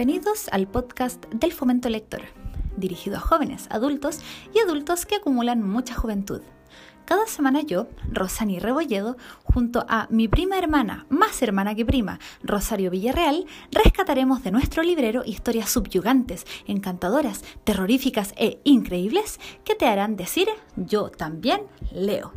Bienvenidos al podcast del Fomento Lector, dirigido a jóvenes, adultos y adultos que acumulan mucha juventud. Cada semana yo, Rosani Rebolledo, junto a mi prima hermana, más hermana que prima, Rosario Villarreal, rescataremos de nuestro librero historias subyugantes, encantadoras, terroríficas e increíbles que te harán decir yo también leo.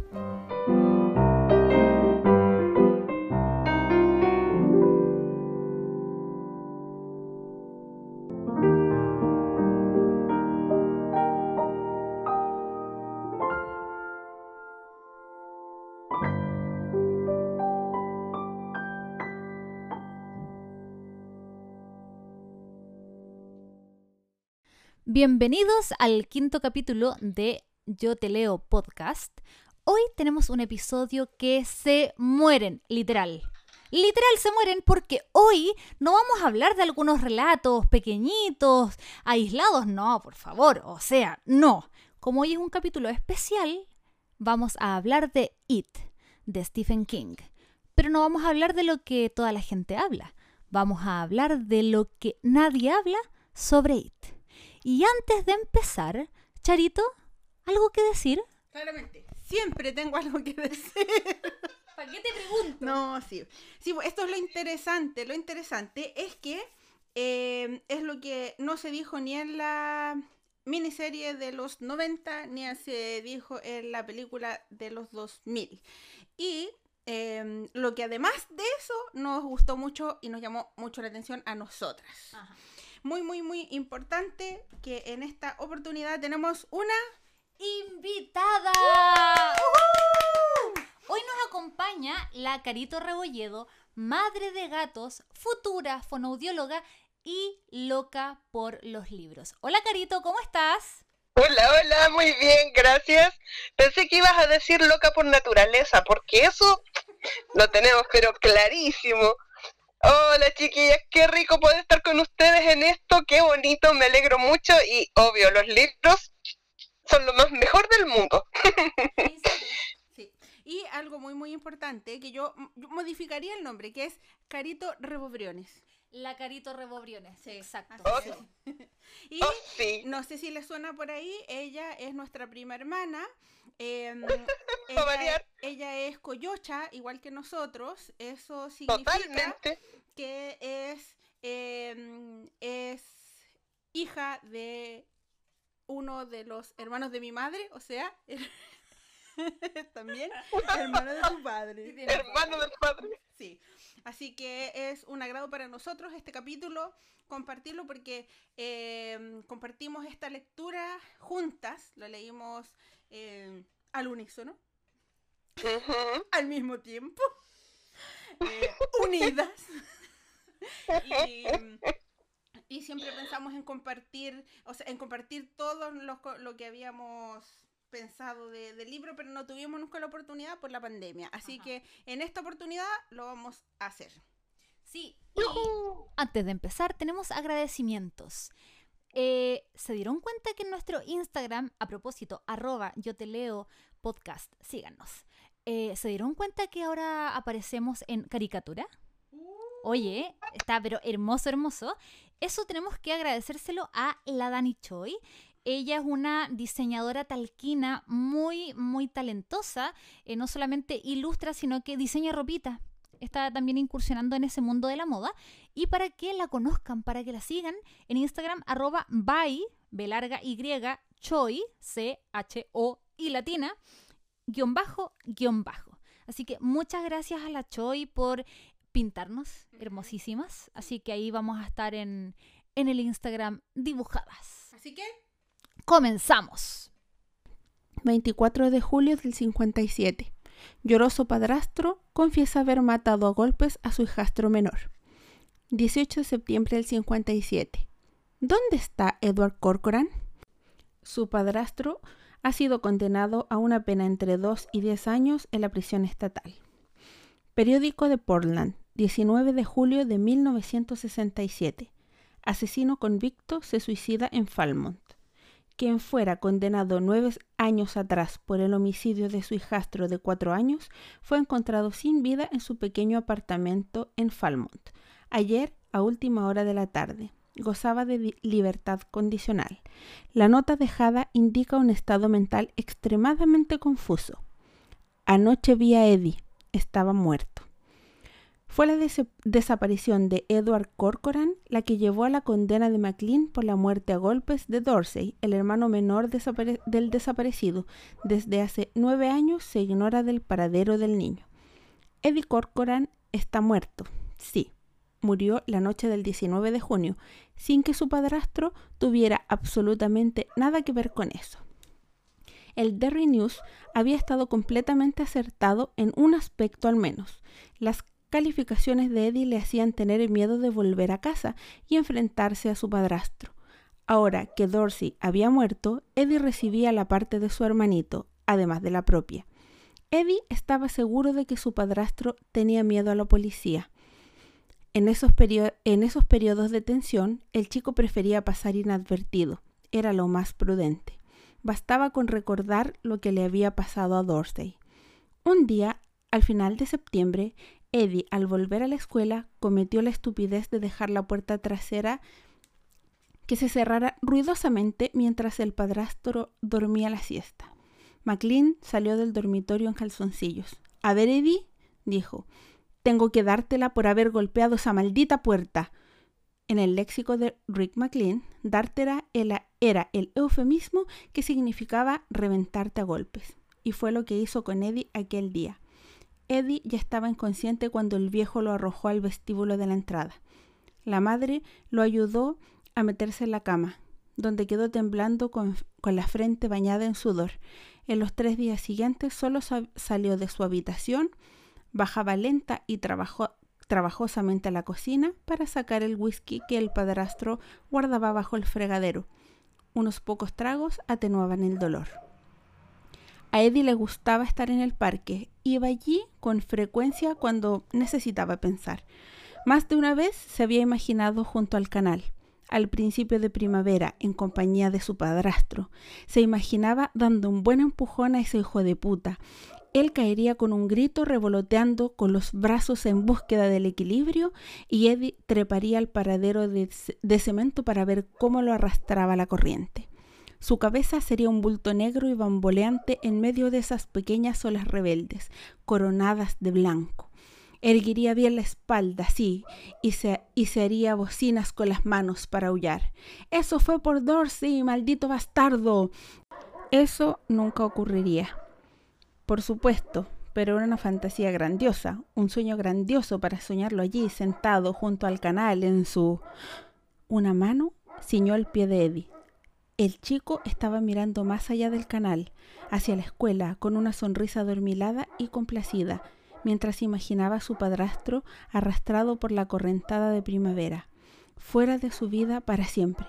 Bienvenidos al quinto capítulo de Yo Te Leo podcast. Hoy tenemos un episodio que se mueren, literal. Literal se mueren porque hoy no vamos a hablar de algunos relatos pequeñitos, aislados, no, por favor, o sea, no. Como hoy es un capítulo especial, vamos a hablar de It, de Stephen King. Pero no vamos a hablar de lo que toda la gente habla, vamos a hablar de lo que nadie habla sobre It. Y antes de empezar, Charito, ¿algo que decir? Claramente, siempre tengo algo que decir. ¿Para qué te pregunto? No, sí. Sí, pues, esto es lo interesante. Lo interesante es que eh, es lo que no se dijo ni en la miniserie de los 90, ni se dijo en la película de los 2000. Y eh, lo que además de eso nos gustó mucho y nos llamó mucho la atención a nosotras. Ajá. Muy, muy, muy importante que en esta oportunidad tenemos una invitada. Hoy nos acompaña la Carito Rebolledo, madre de gatos, futura fonoaudióloga y loca por los libros. Hola Carito, ¿cómo estás? Hola, hola, muy bien, gracias. Pensé que ibas a decir loca por naturaleza, porque eso lo tenemos pero clarísimo. Hola chiquillas, qué rico poder estar con ustedes en esto, qué bonito, me alegro mucho y obvio, los libros son lo más mejor del mundo. Sí. Y algo muy, muy importante, que yo, yo modificaría el nombre, que es Carito Rebobriones. La Carito Rebobriones, sí, exacto. Oh, y Oh, sí, no sé si le suena por ahí, ella es nuestra prima hermana. em, ella, es coyocha, igual que nosotros. Eso significa Totalmente. que es, em, es hija de uno de los hermanos de mi madre, o sea, también hermano de tu padre. Hermano del padre. Sí, así que es un agrado para nosotros este capítulo, compartirlo porque em, compartimos esta lectura juntas, lo leímos em, al unísono, al mismo tiempo, eh, unidas. y, y siempre pensamos en compartir, o sea, en compartir todo lo, lo que habíamos pensado de- del libro, pero no tuvimos nunca la oportunidad por la pandemia. Así Ajá. que en esta oportunidad lo vamos a hacer. Sí, y antes de empezar tenemos agradecimientos. Eh, ¿Se dieron cuenta que en nuestro Instagram, a propósito, arroba yo te leo podcast, síganos. Eh, ¿Se dieron cuenta que ahora aparecemos en caricatura? Oye, está pero hermoso, hermoso. Eso tenemos que agradecérselo a la Dani Choi. Ella es una diseñadora talquina muy, muy talentosa. Eh, no solamente ilustra, sino que diseña ropita. Está también incursionando en ese mundo de la moda. Y para que la conozcan, para que la sigan, en Instagram, arroba by, B larga Y, Choi, C-H-O y latina, guion bajo, guion bajo. Así que muchas gracias a la Choi por pintarnos hermosísimas. Así que ahí vamos a estar en, en el Instagram dibujadas. Así que Comenzamos. 24 de julio del 57. Lloroso padrastro confiesa haber matado a golpes a su hijastro menor. 18 de septiembre del 57. ¿Dónde está Edward Corcoran? Su padrastro ha sido condenado a una pena entre 2 y 10 años en la prisión estatal. Periódico de Portland, 19 de julio de 1967. Asesino convicto se suicida en Falmouth quien fuera condenado nueve años atrás por el homicidio de su hijastro de cuatro años, fue encontrado sin vida en su pequeño apartamento en Falmouth, ayer a última hora de la tarde. gozaba de libertad condicional. La nota dejada indica un estado mental extremadamente confuso. Anoche vi a Eddie. Estaba muerto. Fue la desaparición de Edward Corcoran la que llevó a la condena de McLean por la muerte a golpes de Dorsey, el hermano menor del desaparecido. Desde hace nueve años se ignora del paradero del niño. Eddie Corcoran está muerto, sí. Murió la noche del 19 de junio, sin que su padrastro tuviera absolutamente nada que ver con eso. El Derry News había estado completamente acertado en un aspecto al menos. Las calificaciones de Eddie le hacían tener miedo de volver a casa y enfrentarse a su padrastro. Ahora que Dorsey había muerto, Eddie recibía la parte de su hermanito, además de la propia. Eddie estaba seguro de que su padrastro tenía miedo a la policía. En esos, en esos periodos de tensión, el chico prefería pasar inadvertido. Era lo más prudente. Bastaba con recordar lo que le había pasado a Dorsey. Un día, al final de septiembre, Eddie, al volver a la escuela, cometió la estupidez de dejar la puerta trasera que se cerrara ruidosamente mientras el padrastro dormía la siesta. McLean salió del dormitorio en calzoncillos. A ver, Eddie, dijo, tengo que dártela por haber golpeado esa maldita puerta. En el léxico de Rick McLean, dártela era el eufemismo que significaba reventarte a golpes. Y fue lo que hizo con Eddie aquel día. Eddie ya estaba inconsciente cuando el viejo lo arrojó al vestíbulo de la entrada. La madre lo ayudó a meterse en la cama, donde quedó temblando con, la frente bañada en sudor. En los tres días siguientes solo salió de su habitación, bajaba lenta y trabajosamente a la cocina para sacar el whisky que el padrastro guardaba bajo el fregadero. Unos pocos tragos atenuaban el dolor. A Eddie le gustaba estar en el parque. Iba allí con frecuencia cuando necesitaba pensar. Más de una vez se había imaginado junto al canal, al principio de primavera, en compañía de su padrastro. Se imaginaba dando un buen empujón a ese hijo de puta. Él caería con un grito revoloteando con los brazos en búsqueda del equilibrio y Eddie treparía al paradero de, de cemento para ver cómo lo arrastraba la corriente. Su cabeza sería un bulto negro y bamboleante en medio de esas pequeñas olas rebeldes, coronadas de blanco. Erguiría bien la espalda, sí, y se, y se haría bocinas con las manos para aullar. Eso fue por Dorsey, maldito bastardo. Eso nunca ocurriría. Por supuesto, pero era una fantasía grandiosa, un sueño grandioso para soñarlo allí, sentado junto al canal en su... Una mano ciñó el pie de Eddie. El chico estaba mirando más allá del canal, hacia la escuela, con una sonrisa adormilada y complacida, mientras imaginaba a su padrastro arrastrado por la correntada de primavera, fuera de su vida para siempre.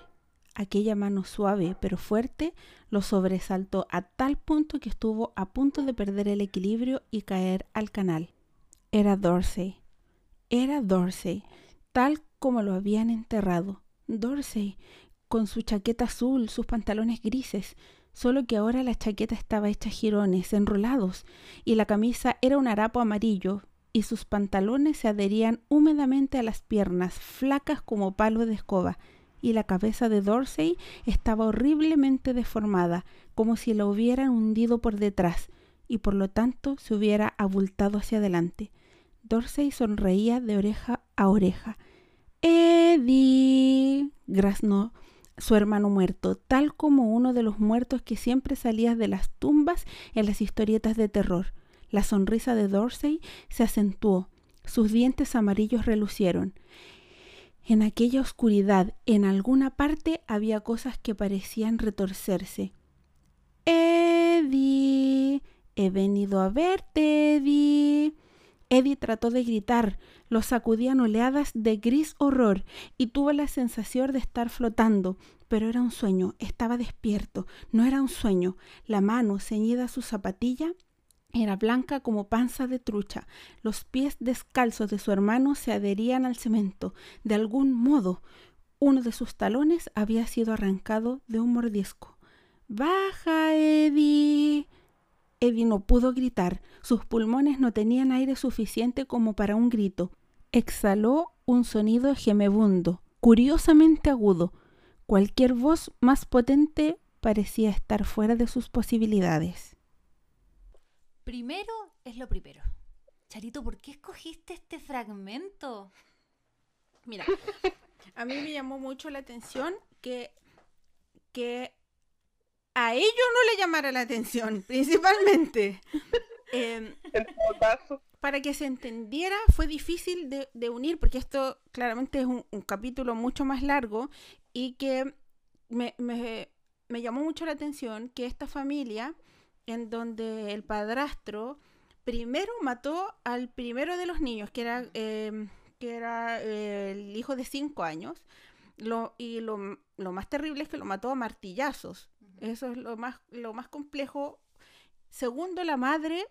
Aquella mano suave pero fuerte lo sobresaltó a tal punto que estuvo a punto de perder el equilibrio y caer al canal. Era Dorsey. Era Dorsey, tal como lo habían enterrado. Dorsey, con su chaqueta azul, sus pantalones grises, solo que ahora la chaqueta estaba hecha jirones, enrolados, y la camisa era un harapo amarillo, y sus pantalones se adherían húmedamente a las piernas, flacas como palo de escoba, y la cabeza de Dorsey estaba horriblemente deformada, como si la hubieran hundido por detrás, y por lo tanto se hubiera abultado hacia adelante. Dorsey sonreía de oreja a oreja. Eddie, graznó su hermano muerto, tal como uno de los muertos que siempre salía de las tumbas en las historietas de terror. La sonrisa de Dorsey se acentuó, sus dientes amarillos relucieron. En aquella oscuridad, en alguna parte, había cosas que parecían retorcerse. Eddie, he venido a verte, Eddie. Eddie trató de gritar, lo sacudían oleadas de gris horror y tuvo la sensación de estar flotando, pero era un sueño, estaba despierto, no era un sueño. La mano ceñida a su zapatilla era blanca como panza de trucha. Los pies descalzos de su hermano se adherían al cemento. De algún modo, uno de sus talones había sido arrancado de un mordisco. Baja, Eddie. Eddie no pudo gritar. Sus pulmones no tenían aire suficiente como para un grito. Exhaló un sonido gemebundo, curiosamente agudo. Cualquier voz más potente parecía estar fuera de sus posibilidades. Primero es lo primero. Charito, ¿por qué escogiste este fragmento? Mira, a mí me llamó mucho la atención que, que a ellos no le llamara la atención, principalmente. Em, para que se entendiera fue difícil de, unir, porque esto claramente es un, capítulo mucho más largo y que me, me, me, llamó mucho la atención que esta familia, en donde el padrastro primero mató al primero de los niños, que era, em, que era eh, el hijo de cinco años, lo, y lo, lo, más terrible es que lo mató a martillazos. Eso es lo más, lo más complejo. Segundo, la madre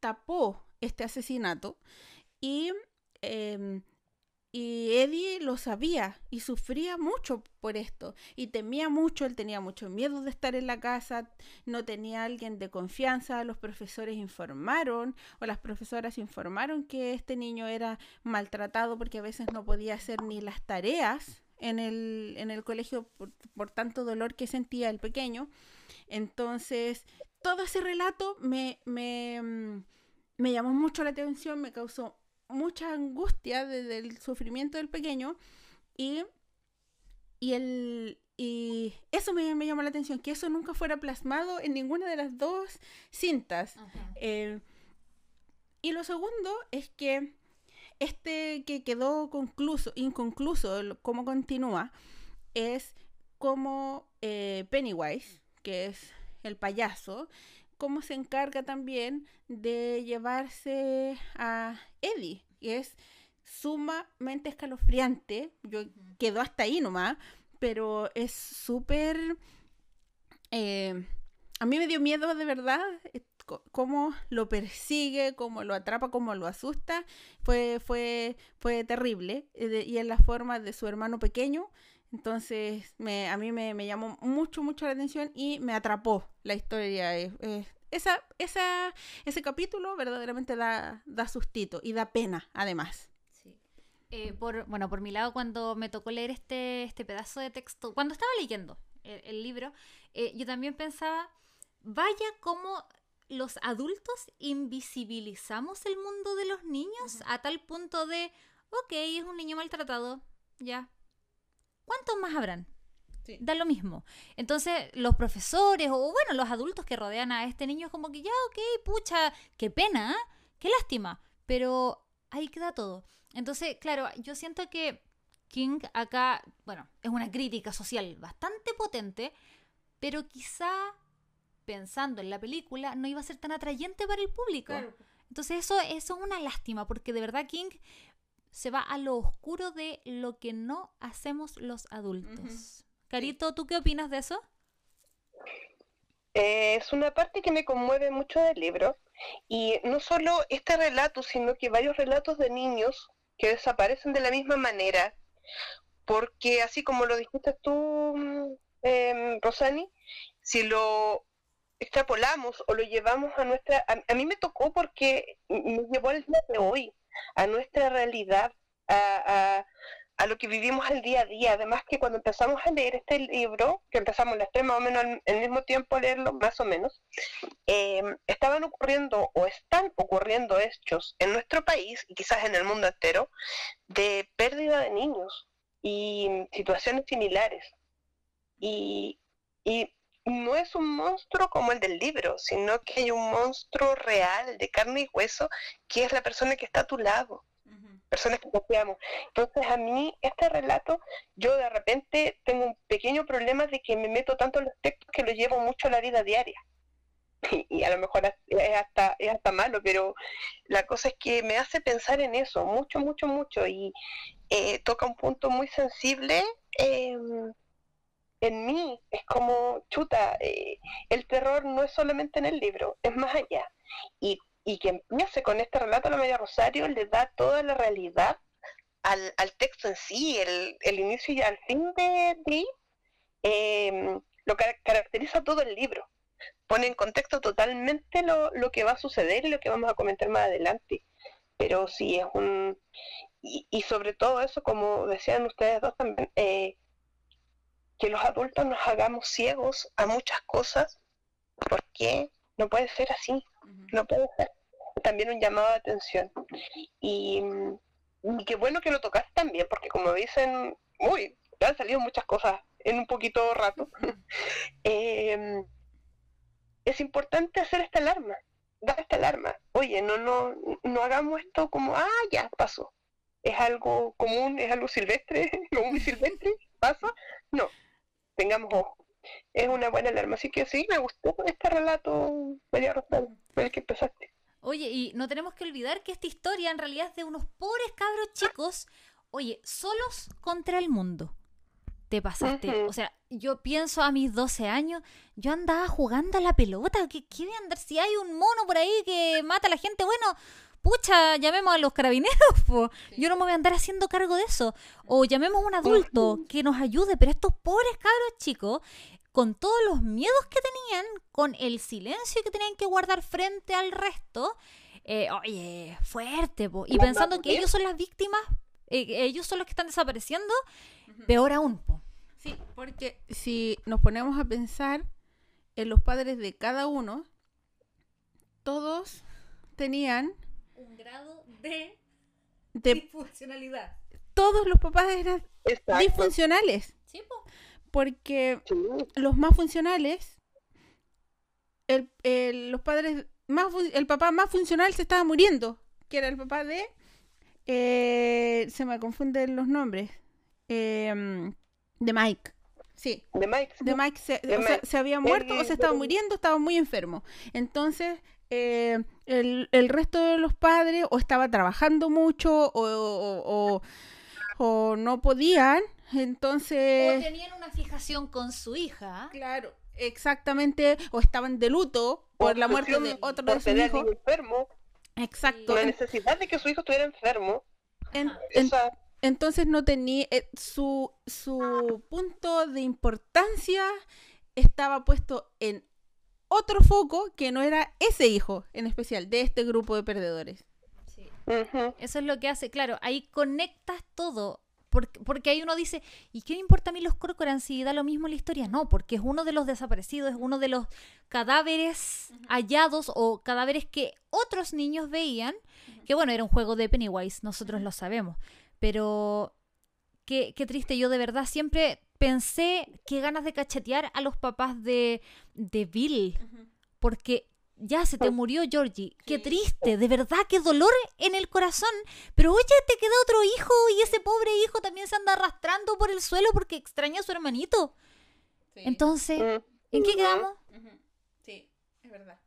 tapó este asesinato y, em, y Eddie lo sabía y sufría mucho por esto y temía mucho, él tenía mucho miedo de estar en la casa, no tenía alguien de confianza, los profesores informaron o las profesoras informaron que este niño era maltratado porque a veces no podía hacer ni las tareas en el, en el colegio por, por tanto dolor que sentía el pequeño. Entonces, todo ese relato me, me, mm, me llamó mucho la atención, me causó mucha angustia desde el sufrimiento del pequeño y, y, el, y eso me, llamó la atención, que eso nunca fuera plasmado en ninguna de las dos cintas. Eh, y lo segundo es que este que quedó concluso, inconcluso, cómo continúa, es como eh, Pennywise, que es el payaso, cómo se encarga también de llevarse a Eddie. Es sumamente escalofriante. Yo quedo hasta ahí nomás, pero es súper... Eh, a mí me dio miedo de verdad cómo lo persigue, cómo lo atrapa, cómo lo asusta. Fue, fue, fue terrible. Eh, y en la forma de su hermano pequeño. Entonces, me, a mí me, llamó mucho, mucho la atención y me atrapó la historia. esa, esa, ese capítulo verdaderamente da, da sustito y da pena, además. Sí. Eh, por, bueno, por mi lado, cuando me tocó leer este, este pedazo de texto, cuando estaba leyendo el, libro, eh, yo también pensaba, vaya como los adultos invisibilizamos el mundo de los niños a tal punto de, ok, es un niño maltratado, ya, ¿cuántos más habrán? Da lo mismo. Entonces, los profesores o, bueno, los adultos que rodean a este niño es como que ya, ok, pucha, qué pena, ¿eh? qué lástima, pero ahí queda todo. Entonces, claro, yo siento que King acá, bueno, es una crítica social bastante potente, pero quizá pensando en la película no iba a ser tan atrayente para el público. Entonces eso, eso es una lástima, porque de verdad King se va a lo oscuro de lo que no hacemos los adultos. Carito, ¿tú qué opinas de eso? Eh, es una parte que me conmueve mucho del libro. Y no solo este relato, sino que varios relatos de niños que desaparecen de la misma manera. Porque así como lo dijiste tú, eh, Rosani, si lo extrapolamos o lo llevamos a nuestra... A, mí me tocó porque me llevó al día de hoy a nuestra realidad, a, a, lo que vivimos al día a día. Además que cuando empezamos a leer este libro, que empezamos las tres más o menos al, mismo tiempo a leerlo, más o menos, em, estaban ocurriendo o están ocurriendo hechos en nuestro país y quizás en el mundo entero de pérdida de niños y situaciones similares. Y, y no es un monstruo como el del libro, sino que hay un monstruo real de carne y hueso que es la persona que está a tu lado, personas que confiamos. Entonces a mí este relato, yo de repente tengo un pequeño problema de que me meto tanto en los textos que lo llevo mucho a la vida diaria. Y, a lo mejor es hasta, es hasta malo, pero la cosa es que me hace pensar en eso, mucho, mucho, mucho, y eh, toca un punto muy sensible. Eh, en mí es como, chuta, eh, el terror no es solamente en el libro, es más allá. Y, y que empiece con este relato la Media Rosario le da toda la realidad al, al texto en sí, el, el, inicio y al fin de, de em, lo que caracteriza todo el libro. Pone en contexto totalmente lo, lo que va a suceder y lo que vamos a comentar más adelante. Pero sí, es un, y, y sobre todo eso, como decían ustedes dos también, eh, que los adultos nos hagamos ciegos a muchas cosas, porque no puede ser así, no puede ser. También un llamado de atención. Y, y qué bueno que lo tocaste también, porque como dicen, uy, han salido muchas cosas en un poquito rato. Em, es importante hacer esta alarma, dar esta alarma. Oye, no, no, no hagamos esto como, ah, ya pasó. Es algo común, es algo silvestre, común y silvestre, pasa. No, tengamos ojo. Es una buena alarma. Así que sí, me gustó este relato, María Rosario, el que empezaste. Oye, y no tenemos que olvidar que esta historia en realidad es de unos pobres cabros chicos, oye, solos contra el mundo. Te pasaste. O sea, yo pienso a mis 12 años, yo andaba jugando a la pelota. ¿Qué, qué voy a andar? Si hay un mono por ahí que mata a la gente, bueno, pucha, llamemos a los carabineros. po. Yo no me voy a andar haciendo cargo de eso. O llamemos a un adulto que nos ayude. Pero estos pobres cabros chicos, con todos los miedos que tenían, con el silencio que tenían que guardar frente al resto, eh, oye, fuerte, po. y pensando que ellos son las víctimas, eh, ellos son los que están desapareciendo, peor aún, po. Sí, porque si nos ponemos a pensar en los padres de cada uno, todos tenían Un grado de de disfuncionalidad. todos los papás eran Exacto. disfuncionales, Sí, po. porque Sí. los más funcionales, el, el- los padres más, el papá más funcional se estaba muriendo, que era el papá de, eh, se me confunden los nombres, em, de Mike. Sí, De Mike. de Mike se, De o sea, Mike. se había muerto o se estaba muriendo, estaba muy enfermo. Entonces, eh, el, el resto de los padres o estaba trabajando mucho o, o- o- o no podían. O Entonces, tenían una fijación con su hija. claro, exactamente, o estaban de luto por la muerte de otro de sus hijos. enfermo, Exacto. la necesidad de que su hijo estuviera enfermo. en- entonces no tenía eh, su, su punto de importancia estaba puesto en otro foco que no era ese hijo en especial de este grupo de perdedores. Sí. Eso es lo que hace, claro, ahí conectas todo. Porque, porque ahí uno dice, ¿y qué me importa a mí los Corcoran si da lo mismo la historia? No, porque es uno de los desaparecidos, es uno de los cadáveres hallados o cadáveres que otros niños veían, que bueno, era un juego de Pennywise, nosotros lo sabemos, pero qué, qué triste, yo de verdad siempre pensé qué ganas de cachetear a los papás de, de Bill, porque ya se te murió Georgie. Qué triste, de verdad, qué dolor en el corazón. Pero oye, te queda otro hijo y ese pobre hijo también se anda arrastrando por el suelo porque extraña a su hermanito. Entonces. ¿en qué quedamos? Sí, es verdad.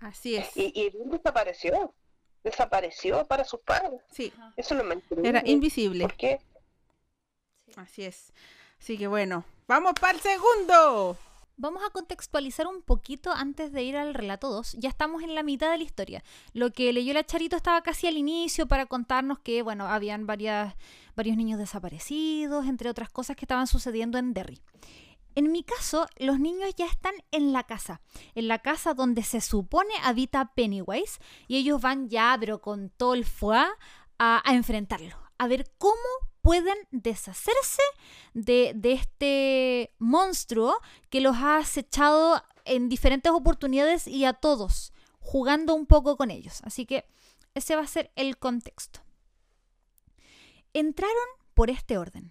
Así es. Y, y Bill desapareció. Desapareció para sus padres. Sí, Eso lo mantiene. era invisible. ¿Por qué? Así es. Así que bueno, vamos para el segundo. Vamos a contextualizar un poquito antes de ir al relato 2. Ya estamos en la mitad de la historia. Lo que leyó la Charito estaba casi al inicio para contarnos que, bueno, habían varias, varios niños desaparecidos, entre otras cosas que estaban sucediendo en Derry. En mi caso, los niños ya están en la casa, en la casa donde se supone habita Pennywise, y ellos van ya, pero con todo el foie, a, a enfrentarlo, a ver cómo pueden deshacerse de, de este monstruo que los ha acechado en diferentes oportunidades y a todos, jugando un poco con ellos. Así que ese va a ser el contexto. Entraron por este orden.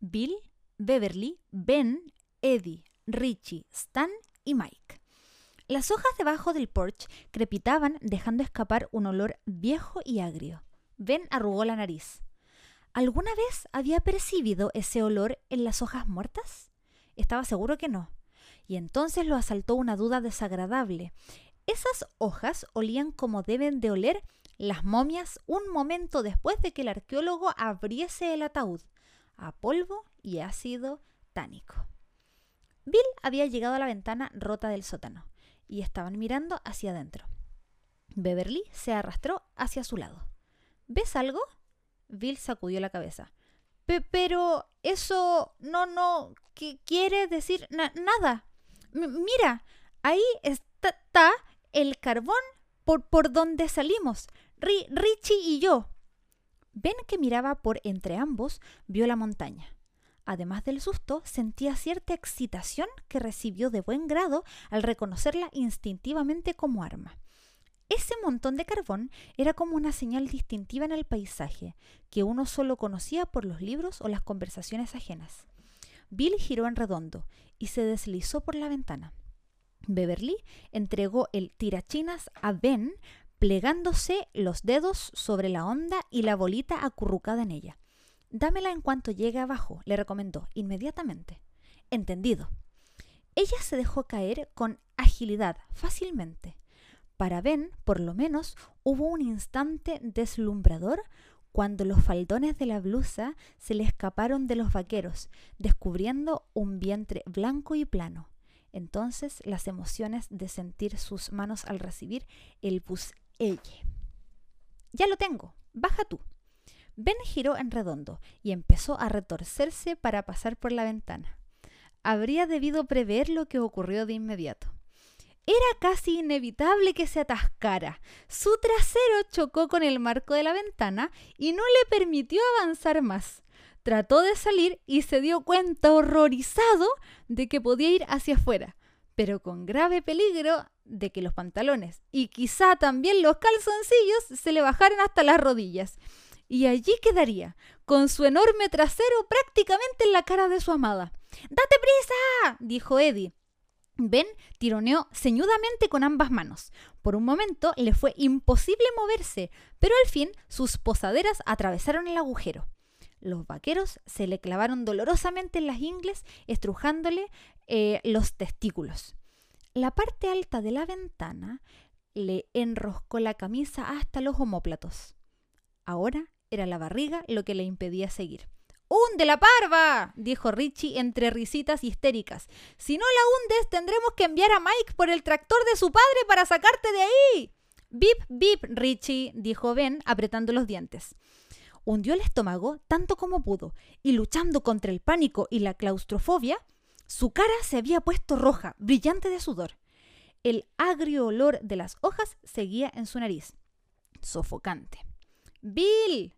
Bill, Beverly, Ben, Eddie, Richie, Stan y Mike. Las hojas debajo del porch crepitaban dejando escapar un olor viejo y agrio. Ben arrugó la nariz. ¿Alguna vez había percibido ese olor en las hojas muertas? Estaba seguro que no. Y entonces lo asaltó una duda desagradable. Esas hojas olían como deben de oler las momias un momento después de que el arqueólogo abriese el ataúd, a polvo y ácido tánico. Bill había llegado a la ventana rota del sótano y estaban mirando hacia adentro. Beverly se arrastró hacia su lado. ¿Ves algo? Bill sacudió la cabeza. "Pe- pero eso no, no, ¿qué quiere decir Na- nada. Mira, ahí está, está el carbón por, por donde salimos. Ri- Richie y yo. Ben, que miraba por entre ambos, vio la montaña. Además del susto, sentía cierta excitación que recibió de buen grado al reconocerla instintivamente como arma. Ese montón de carbón era como una señal distintiva en el paisaje, que uno solo conocía por los libros o las conversaciones ajenas. Bill giró en redondo y se deslizó por la ventana. Beverly entregó el tirachinas a Ben, plegándose los dedos sobre la onda y la bolita acurrucada en ella. Dámela en cuanto llegue abajo, le recomendó inmediatamente. Entendido. Ella se dejó caer con agilidad, fácilmente. Para Ben, por lo menos, hubo un instante deslumbrador cuando los faldones de la blusa se le escaparon de los vaqueros, descubriendo un vientre blanco y plano. Entonces las emociones de sentir sus manos al recibir el elle. Ya lo tengo, baja tú. Ben giró en redondo y empezó a retorcerse para pasar por la ventana. Habría debido prever lo que ocurrió de inmediato. Era casi inevitable que se atascara. Su trasero chocó con el marco de la ventana y no le permitió avanzar más. Trató de salir y se dio cuenta horrorizado de que podía ir hacia afuera, pero con grave peligro de que los pantalones y quizá también los calzoncillos se le bajaran hasta las rodillas. Y allí quedaría, con su enorme trasero prácticamente en la cara de su amada. ¡Date prisa! dijo Eddie. Ben tironeó ceñudamente con ambas manos. Por un momento le fue imposible moverse, pero al fin sus posaderas atravesaron el agujero. Los vaqueros se le clavaron dolorosamente en las ingles, estrujándole eh, los testículos. La parte alta de la ventana le enroscó la camisa hasta los homóplatos. Ahora era la barriga lo que le impedía seguir. ¡Hunde la parva! dijo Richie entre risitas histéricas. Si no la hundes, tendremos que enviar a Mike por el tractor de su padre para sacarte de ahí. Bip, bip, Richie, dijo Ben, apretando los dientes. Hundió el estómago tanto como pudo, y luchando contra el pánico y la claustrofobia, su cara se había puesto roja, brillante de sudor. El agrio olor de las hojas seguía en su nariz. Sofocante. Bill.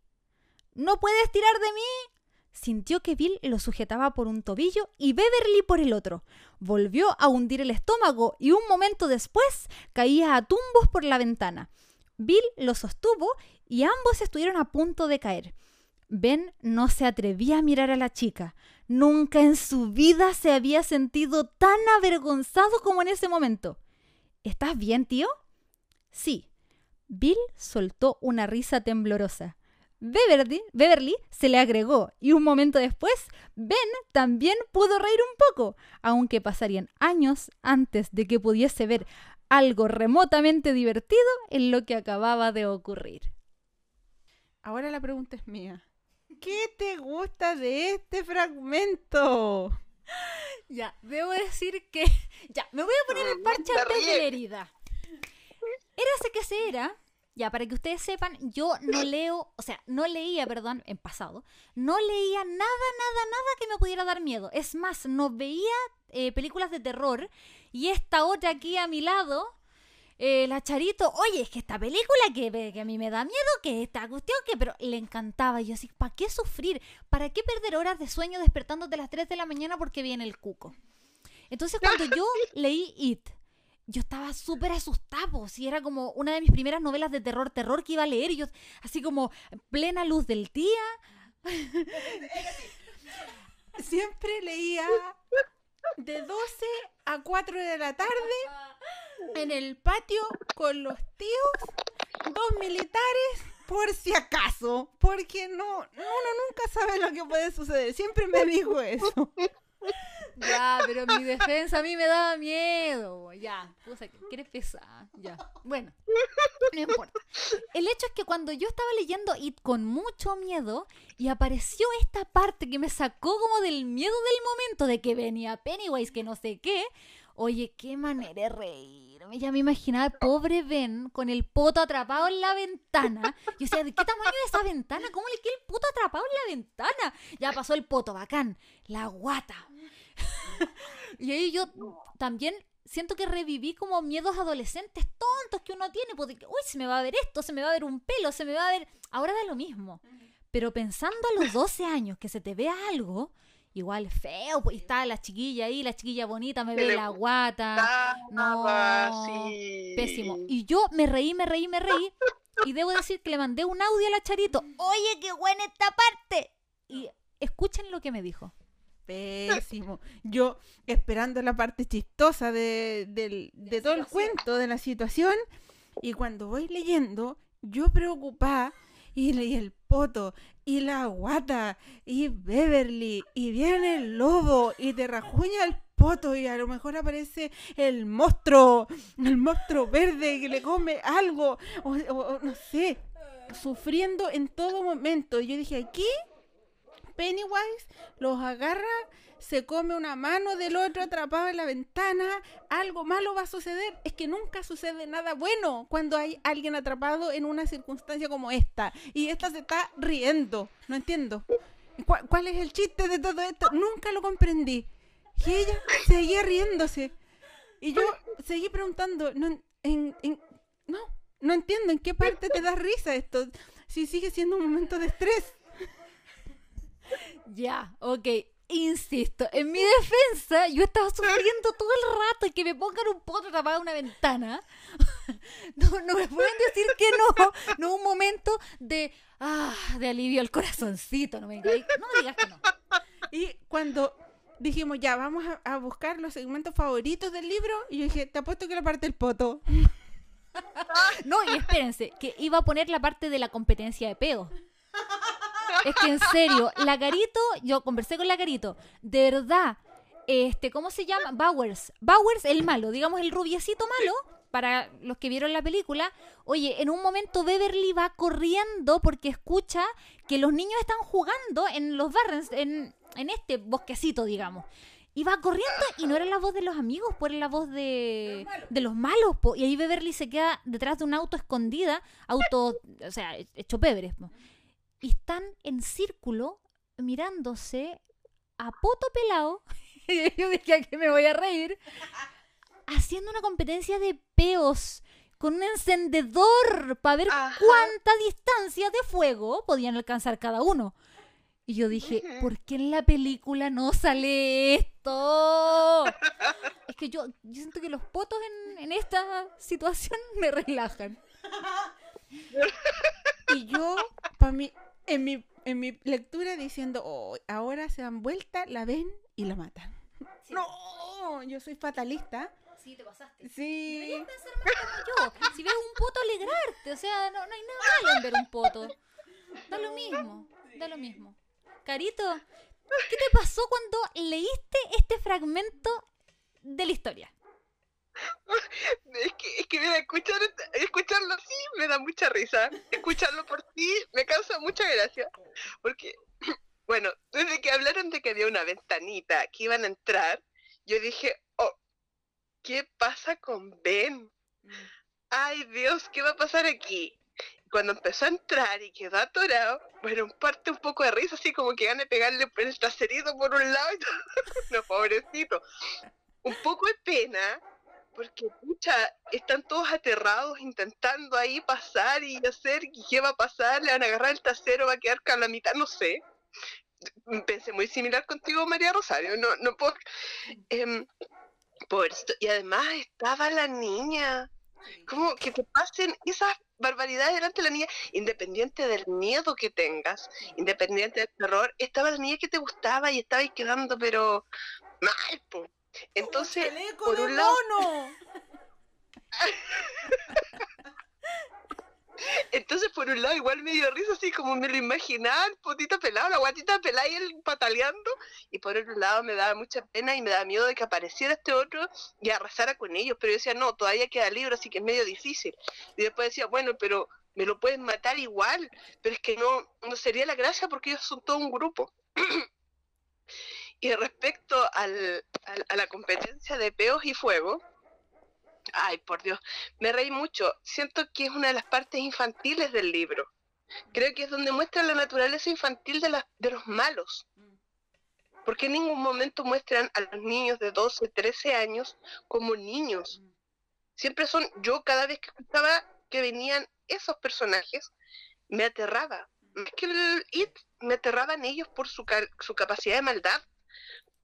¿No puedes tirar de mí? Sintió que Bill lo sujetaba por un tobillo y Beverly por el otro. Volvió a hundir el estómago y un momento después caía a tumbos por la ventana. Bill lo sostuvo y ambos estuvieron a punto de caer. Ben no se atrevía a mirar a la chica. Nunca en su vida se había sentido tan avergonzado como en ese momento. ¿Estás bien, tío? Sí. Bill soltó una risa temblorosa. Beverly, se le agregó y un momento después Ben también pudo reír un poco, aunque pasarían años antes de que pudiese ver algo remotamente divertido en lo que acababa de ocurrir. Ahora la pregunta es mía. ¿Qué te gusta de este fragmento? Ya, debo decir que... Ya, me voy a poner el parche antes de la herida. Érase que se era ya, para que ustedes sepan, yo no leo, o sea, no leía, perdón, en pasado, no leía nada, nada, nada que me pudiera dar miedo. Es más, no veía eh, películas de terror y esta otra aquí a mi lado, eh, la Charito, oye, es que esta película que, que, a mí me da miedo, que esta cuestión, que, pero le encantaba. Y yo así, ¿para qué sufrir? ¿Para qué perder horas de sueño despertándote a las 3 de la mañana porque viene el cuco? Entonces, cuando yo leí It, yo estaba súper asustada, y era como una de mis primeras novelas de terror, terror que iba a leer, y yo así como plena luz del día. Siempre leía de 12 a 4 de la tarde en el patio con los tíos, dos militares, por si acaso, porque no, uno nunca sabe lo que puede suceder. Siempre me dijo eso. Ya, pero mi defensa a mí me daba miedo. Ya, puse que eres pesada. Ya, bueno, no importa. El hecho es que cuando yo estaba leyendo It con mucho miedo y apareció esta parte que me sacó como del miedo del momento de que venía Pennywise, que no sé qué. Oye, qué manera de reírme. Ya me imaginaba pobre Ben con el poto atrapado en la ventana. Yo decía, ¿de qué tamaño es esa ventana? ¿Cómo le queda el poto atrapado en la ventana? Ya pasó el poto, bacán. La guata. y ahí yo también siento que reviví como miedos adolescentes tontos que uno tiene, porque, uy, se me va a ver esto, se me va a ver un pelo, se me va a ver... Ahora da lo mismo. Pero pensando a los 12 años que se te vea algo, igual feo, pues y está la chiquilla ahí, la chiquilla bonita, me ve la guata. No, Ah, sí. Pésimo. Y yo me reí, me reí, me reí. Y debo decir que le mandé un audio a la Charito. Oye, qué buena esta parte. Y escuchen lo que me dijo. Pésimo. Yo esperando la parte chistosa de, del- de todo el cuento, de la situación, y cuando voy leyendo, yo preocupada, y leí el poto, y la guata, y Beverly, y viene el lobo, y te rajuña el poto, y a lo mejor aparece el monstruo, el monstruo verde que le come algo, o, o- o no sé, sufriendo en todo momento. Y yo dije, aquí Pennywise los agarra, se come una mano del otro atrapado en la ventana, algo malo va a suceder. Es que nunca sucede nada bueno cuando hay alguien atrapado en una circunstancia como esta. Y esta se está riendo. No entiendo. ¿Cuál, es el chiste de todo esto? Nunca lo comprendí. Y ella seguía riéndose. Y yo seguí preguntando, no, en- no, no entiendo en qué parte te da risa esto. Si sigue siendo un momento de estrés. Ya, ok. Insisto, en mi defensa, yo estaba sufriendo todo el rato y que me pongan un poto tapado en una ventana. No, no me pueden decir que no. No un momento de, ah, de alivio al corazoncito. No me, digas- no me digas que no. Y cuando dijimos, ya, vamos a, a buscar los segmentos favoritos del libro, y yo dije, te apuesto que la parte del poto. No, y espérense, que iba a poner la parte de la competencia de peo. Es que en serio, la Carito, yo conversé con la Carito, de verdad, este, ¿cómo se llama? Bowers. Bowers, el malo, digamos el rubiecito malo, para los que vieron la película. Oye, en un momento Beverly va corriendo porque escucha que los niños están jugando en los Barrens, en, en este bosquecito, digamos. Y va corriendo y no era la voz de los amigos, pues era la voz de, de los malos. po. Y ahí Beverly se queda detrás de un auto escondida, auto, o sea, hecho pebres. po. Y están en círculo mirándose a poto pelado. Y yo dije, ¿a qué me voy a reír? Haciendo una competencia de peos con un encendedor para ver Ajá. cuánta distancia de fuego podían alcanzar cada uno. Y yo dije. ¿por qué en la película no sale esto? Es que yo, yo siento que los potos en, en esta situación me relajan. Y yo, pa mí, en mi, en mi lectura diciendo, "Oh, ahora se dan vuelta, la ven y la matan. No, yo soy fatalista. Sí, te pasaste. Sí. Deberías pensar más como yo. Si ves un poto, alegrarte. O sea, no, no hay nada malo en ver un poto. Da lo mismo, da lo mismo. Carito, ¿qué te pasó cuando leíste este fragmento de la historia? Es que, es que mira, escuchar, escucharlo así me da mucha risa. Escucharlo por ti me causa mucha gracia. Porque, bueno, desde que hablaron de que había una ventanita que iban a entrar, yo dije, oh, ¿qué pasa con Ben? Ay Dios, ¿qué va a pasar aquí? Cuando empezó a entrar y quedó atorado, bueno, parte un poco de risa, así como que gane pegarle el traserito por un lado y todo. No, pobrecito. Un poco de pena, porque, pucha, están todos aterrados intentando ahí pasar y hacer, ¿y ¿qué va a pasar? Le van a agarrar el trasero, va a quedar con la mitad, no sé. Pensé muy similar contigo, María Rosario, no, no puedo... em, pobrecito. Y además estaba la niña. Como que te pasen esas barbaridades delante de la niña, independiente del miedo que tengas, independiente del terror, estaba la niña que te gustaba y estaba ahí quedando, pero mal, po. Entonces, ¡Chaleco por un lado, mono! entonces por un lado igual me dio risa así como me lo imaginaba, el potito pelado, la guatita pelada y él pataleando, y por otro lado me daba mucha pena y me daba miedo de que apareciera este otro y arrasara con ellos, pero yo decía, no, todavía queda libre, así que es medio difícil. Y después decía, bueno, pero me lo pueden matar igual, pero es que no, no sería la gracia porque ellos son todo un grupo. y respecto al, a la competencia de peos y fuego, ay, por Dios, me reí mucho. Siento que es una de las partes infantiles del libro. Creo que es donde muestra la naturaleza infantil de, de los malos. Porque en ningún momento muestran a los niños de 12, 13 años como niños. Siempre son, yo cada vez que escuchaba que venían esos personajes, me aterraba. más que el me aterraban ellos por su, su capacidad de maldad,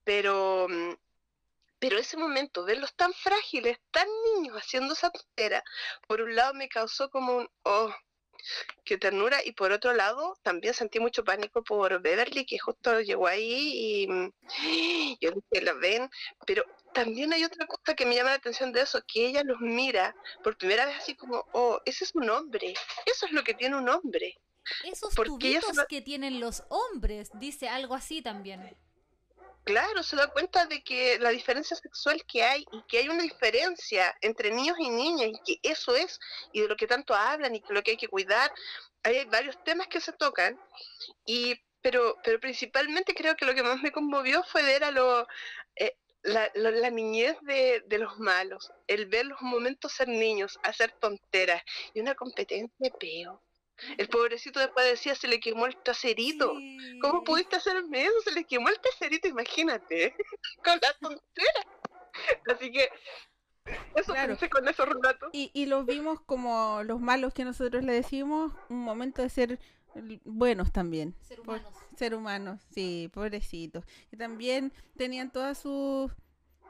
pero, mm, pero ese momento, verlos tan frágiles, tan niños haciendo esa tontera, por un lado me causó como un, oh, qué ternura, y por otro lado también sentí mucho pánico por Beverly, que justo llegó ahí y mm, yo dije, la ven, pero también hay otra cosa que me llama la atención de eso, que ella los mira por primera vez así como, oh, ese es un hombre, eso es lo que tiene un hombre. Esos tubitos que tienen los hombres, dice algo así también. Claro, se da cuenta de que la diferencia sexual que hay y que hay una diferencia entre niños y niñas y que eso es y de lo que tanto hablan y que lo que hay que cuidar. Hay varios temas que se tocan y pero pero principalmente creo que lo que más me conmovió fue ver a lo, eh, la, la, niñez de, de, los malos, el ver los momentos ser niños, hacer tonteras y una competencia de peo. El pobrecito después decía, se le quemó el traserito. ¿Cómo pudiste hacerme eso? Se le quemó el traserito, imagínate, con la tontera. Así que eso claro. con esos relatos. Y, y los vimos como los malos que nosotros le decimos, un momento de ser buenos también. Ser humanos. ser humanos, sí, pobrecitos. Y también tenían todas sus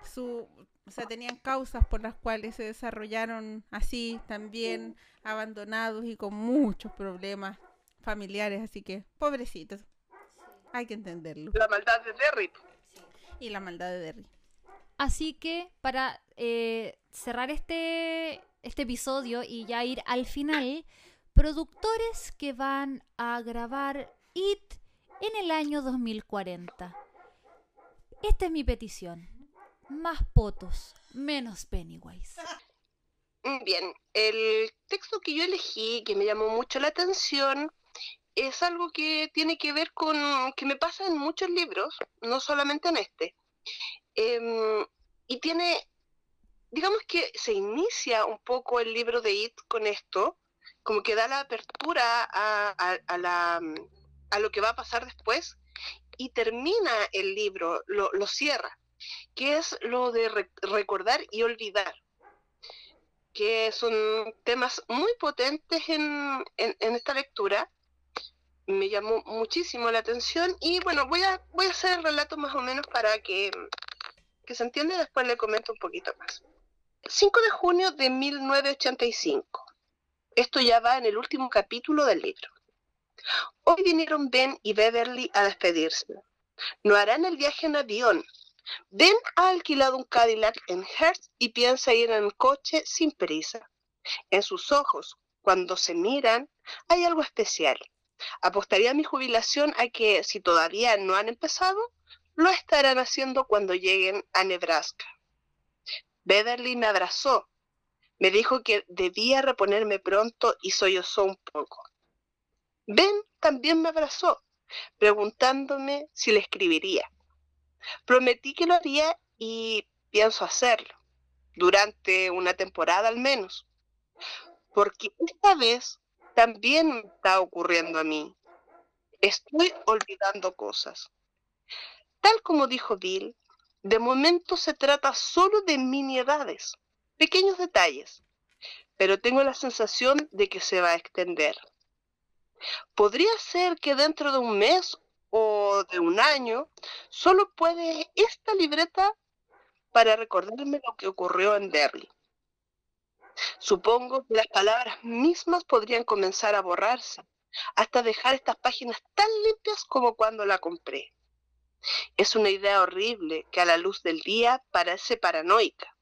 su, o sea, tenían causas por las cuales se desarrollaron así, también abandonados y con muchos problemas familiares, así que pobrecitos. Hay que entenderlo. La maldad de Derry. Y la maldad de Derry. Así que para eh, cerrar este, este episodio y ya ir al final, productores que van a grabar IT en el año 2040. Esta es mi petición más potos, menos Pennywise. Mm, bien, el texto que yo elegí, que me llamó mucho la atención, es algo que tiene que ver con, que me pasa en muchos libros, no solamente en este. Em, y tiene, digamos que se inicia un poco el libro de It con esto, como que da la apertura a, a, a lo que va a pasar después, y termina el libro, lo, lo cierra que es lo de recordar y olvidar, que son temas muy potentes en, esta lectura. Me llamó muchísimo la atención y bueno, voy a, voy a hacer el relato más o menos para que, que se entienda y después le comento un poquito más. 5 de junio de 1985. Esto ya va en el último capítulo del libro. Hoy vinieron Ben y Beverly a despedirse. No harán el viaje en avión, Ben ha alquilado un Cadillac en Hertz y piensa ir en coche sin prisa. En sus ojos, cuando se miran, hay algo especial. Apostaría mi jubilación a que, si todavía no han empezado, lo estarán haciendo cuando lleguen a Nebraska. Beverly me abrazó. Me dijo que debía reponerme pronto y sollozó un poco. Ben también me abrazó, preguntándome si le escribiría. Prometí que lo haría y pienso hacerlo, durante una temporada al menos, porque esta vez también está ocurriendo a mí. Estoy olvidando cosas. Tal como dijo Bill, de momento se trata solo de miniedades, pequeños detalles, pero tengo la sensación de que se va a extender. Podría ser que dentro de un mes o de un año, solo puede esta libreta para recordarme lo que ocurrió en Derry. Supongo que las palabras mismas podrían comenzar a borrarse, hasta dejar estas páginas tan limpias como cuando la compré. Es una idea horrible que a la luz del día parece paranoica.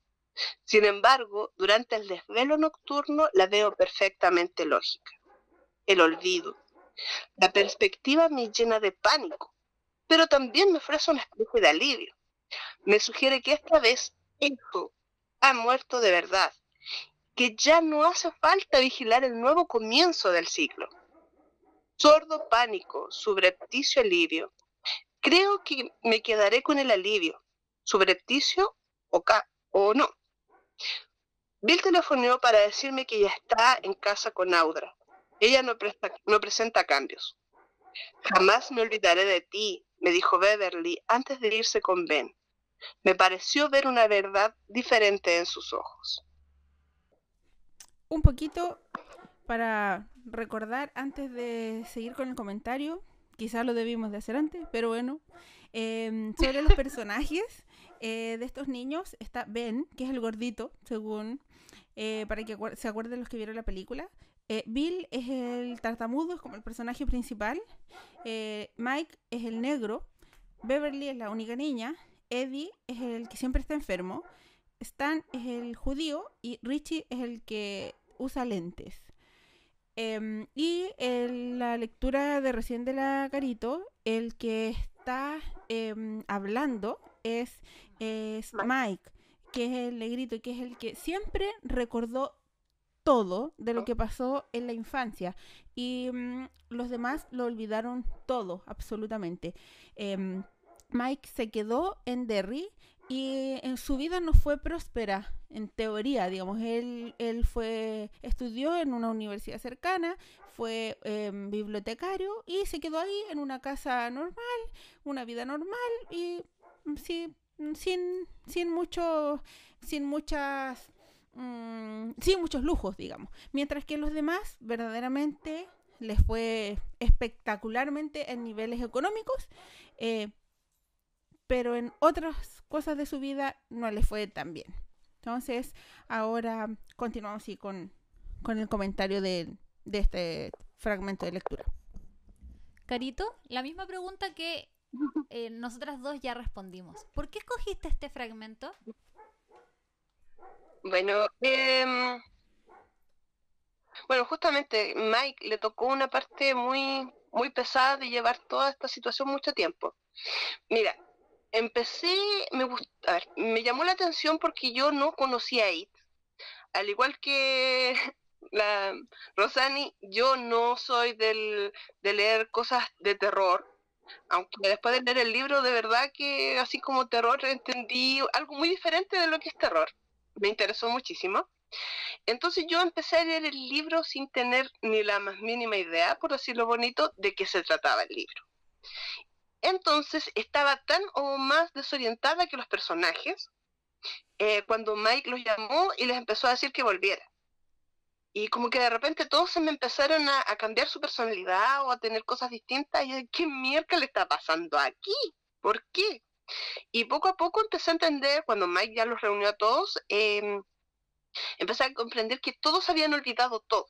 Sin embargo, durante el desvelo nocturno la veo perfectamente lógica. El olvido, la perspectiva me llena de pánico, pero también me ofrece un espejo de alivio. Me sugiere que esta vez esto ha muerto de verdad, que ya no hace falta vigilar el nuevo comienzo del ciclo. Sordo pánico, subrepticio alivio. Creo que me quedaré con el alivio, subrepticio o, o no. Bill telefoneó para decirme que ya está en casa con Audra. Ella no, no presenta cambios. Jamás me olvidaré de ti, me dijo Beverly antes de irse con Ben. Me pareció ver una verdad diferente en sus ojos. Un poquito para recordar antes de seguir con el comentario, quizás lo debimos de hacer antes, pero bueno, em, sobre los personajes eh, de estos niños está Ben, que es el gordito, según, eh, para que se acuerden los que vieron la película. Eh, Bill es el tartamudo, es como el personaje principal. Mike es el negro. Beverly es la única niña. Eddie es el que siempre está enfermo. Stan es el judío y Richie es el que usa lentes. Em, y en la lectura de recién de la Carito, el que está em, hablando es, Mike, que es el negrito, que es el que siempre recordó todo de lo que pasó en la infancia. Y mm, los demás lo olvidaron todo, absolutamente. Em, Mike se quedó en Derry y en su vida no fue próspera, en teoría, digamos. Él, él fue, estudió en una universidad cercana, fue em, bibliotecario y se quedó ahí en una casa normal, una vida normal y mm, sí, mm, sin, sin mucho, sin muchas, mm, sin muchos lujos, digamos. Mientras que los demás verdaderamente les fue espectacularmente en niveles económicos. Eh, pero en otras cosas de su vida no le fue tan bien. Entonces, ahora continuamos así con, el comentario de, este fragmento de lectura. Carito, la misma pregunta que eh, nosotras dos ya respondimos. ¿Por qué escogiste este fragmento? Bueno, em, bueno, justamente Mike le tocó una parte muy, muy pesada de llevar toda esta situación mucho tiempo. Mira, empecé, me me llamó la atención porque yo no conocía a It. Al igual que la Rosani, yo no soy del, de leer cosas de terror, aunque después de leer el libro, de verdad que así como terror entendí algo muy diferente de lo que es terror. Me interesó muchísimo. Entonces yo empecé a leer el libro sin tener ni la más mínima idea, por decirlo bonito, de qué se trataba el libro. Entonces estaba tan o más desorientada que los personajes eh, cuando Mike los llamó y les empezó a decir que volviera. Y como que de repente todos se me empezaron a, cambiar su personalidad o a tener cosas distintas. Y yo, ¿qué mierda le está pasando aquí? ¿Por qué? Y poco a poco empecé a entender, cuando Mike ya los reunió a todos, em, empecé a comprender que todos habían olvidado todo